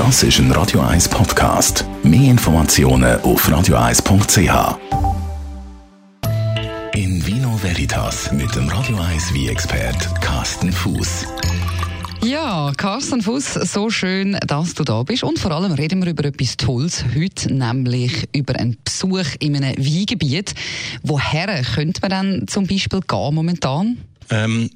Das ist ein Radio 1 Podcast. Mehr Informationen auf radio1.ch. In Vino Veritas mit dem Radio 1 wie expert Carsten Fuß. Ja, Carsten Fuß, so schön, dass du da bist. Und vor allem reden wir über etwas Tolles heute, nämlich über einen Besuch in einem Weingebiet. Woher könnte man dann zum Beispiel gehen momentan? Ähm,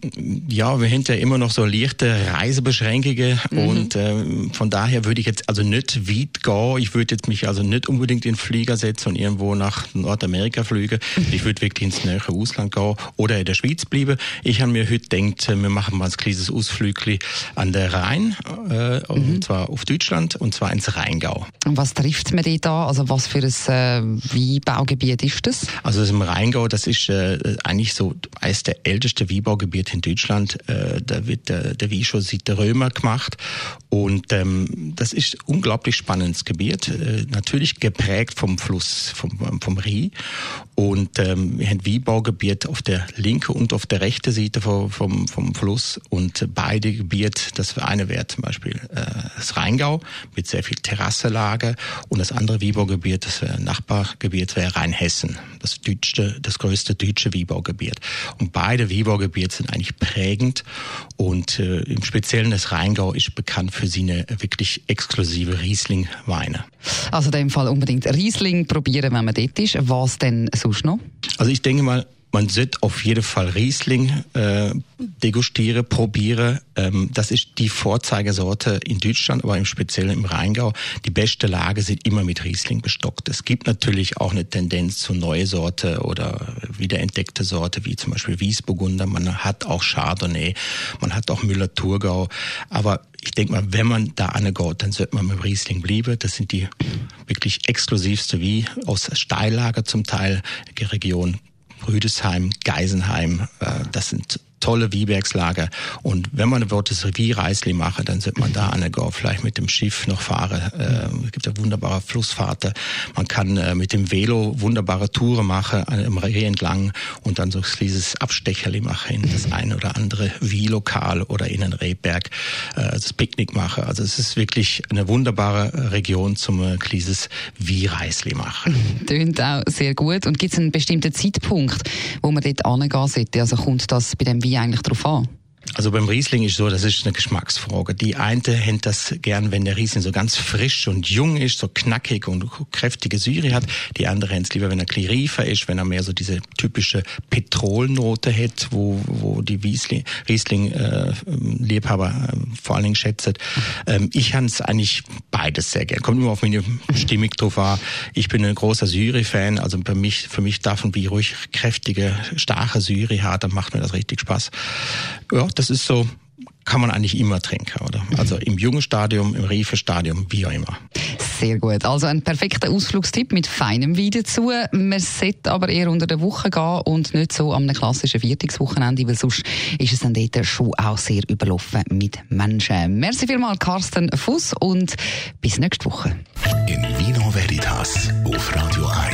ja, wir haben ja immer noch so leichte Reisebeschränkungen mhm. und ähm, von daher würde ich jetzt also nicht weit gehen. Ich würde jetzt mich also nicht unbedingt in den Flieger setzen und irgendwo nach Nordamerika fliegen. Mhm. Ich würde wirklich ins nähere Ausland gehen oder in der Schweiz bleiben. Ich habe mir heute gedacht, wir machen mal ein kleines Ausflügel an der Rhein, äh, mhm. und zwar auf Deutschland und zwar ins Rheingau. Und was trifft man da? Also was für ein äh, Weinbaugebiet ist das? Also das im Rheingau, das ist äh, eigentlich so eines der ältesten Weinbaugebiete Weinbaugebiet in Deutschland. Äh, da wird der, der Wein schon seit der Römer gemacht. Und ähm, das ist unglaublich spannendes Gebiet. Äh, natürlich geprägt vom Fluss, vom, vom Rie. Und ähm, wir haben Weinbaugebiet auf der linken und auf der rechten Seite vom, vom, vom Fluss. Und beide Gebiete, das eine wäre zum Beispiel äh, das Rheingau mit sehr viel Terrasselage. Und das andere Weinbaugebiet, das wäre Nachbargebiet, wäre Rheinhessen. Das, deutsche, das größte deutsche Weinbaugebiet. Und beide Weinbaugebiete Gebiet sind eigentlich prägend und äh, im Speziellen das Rheingau ist bekannt für seine wirklich exklusive Riesling-Weine. Also in dem Fall unbedingt Riesling probieren, wenn man dort ist. Was denn sonst noch? Also ich denke mal, man sollte auf jeden Fall Riesling äh, degustieren, probieren. Ähm, das ist die Vorzeigesorte in Deutschland, aber im Speziellen im Rheingau. Die beste Lage sind immer mit Riesling bestockt. Es gibt natürlich auch eine Tendenz zu neue Sorte oder wiederentdeckte Sorte, wie zum Beispiel Wiesburgunder. Man hat auch Chardonnay, man hat auch Müller-Thurgau. Aber ich denke mal, wenn man da angeht, dann sollte man mit Riesling bleiben. Das sind die wirklich exklusivste wie aus Steillager zum Teil, Region Rüdesheim, Geisenheim, äh, das sind tolle Wiebergslager. Und wenn man das Revier Reisli mache, dann sollte man da an der Gau vielleicht mit dem Schiff noch fahren. Äh, es gibt ja wunderbare Flussfahrten. Man kann äh, mit dem Velo wunderbare Touren machen am Revier entlang und dann so dieses Abstecherli machen in das eine oder andere Wielokal oder in den Rehberg äh, das Picknick machen. Also es ist wirklich eine wunderbare Region zum äh, Wie-Reisli machen. Tönt auch sehr gut. Und gibt es einen bestimmten Zeitpunkt, wo man dort angehen sollte? Also kommt das bei dem Wie eigentlich darauf an? Also beim Riesling ist so, das ist eine Geschmacksfrage. Die eine hält das gern, wenn der Riesling so ganz frisch und jung ist, so knackig und kräftige Syre hat. Die andere hält es lieber, wenn er kliriefer ist, wenn er mehr so diese typische Petrolnote hat, wo, wo die Riesling-Liebhaber äh, äh, vor allen Dingen schätzen. Ähm, ich habe es eigentlich beides sehr gern. Kommt immer auf meine Stimmung drauf an. Ich bin ein großer Syri-Fan, also für mich, für mich darf ein wie ruhig kräftige, starke Syri hat, dann macht mir das richtig Spaß. Ja, das ist so, kann man eigentlich immer trinken, oder? Also im jungen Stadium, im reifen Stadium, wie auch immer. Sehr gut. Also ein perfekter Ausflugstipp mit feinem Wein dazu. Man sollte aber eher unter der Woche gehen und nicht so am klassischen Viertagswochenende, weil sonst ist es dann dort schon auch sehr überlaufen mit Menschen. Merci vielmals, Carsten Fuss und bis nächste Woche. In Vino Veritas auf Radio 1.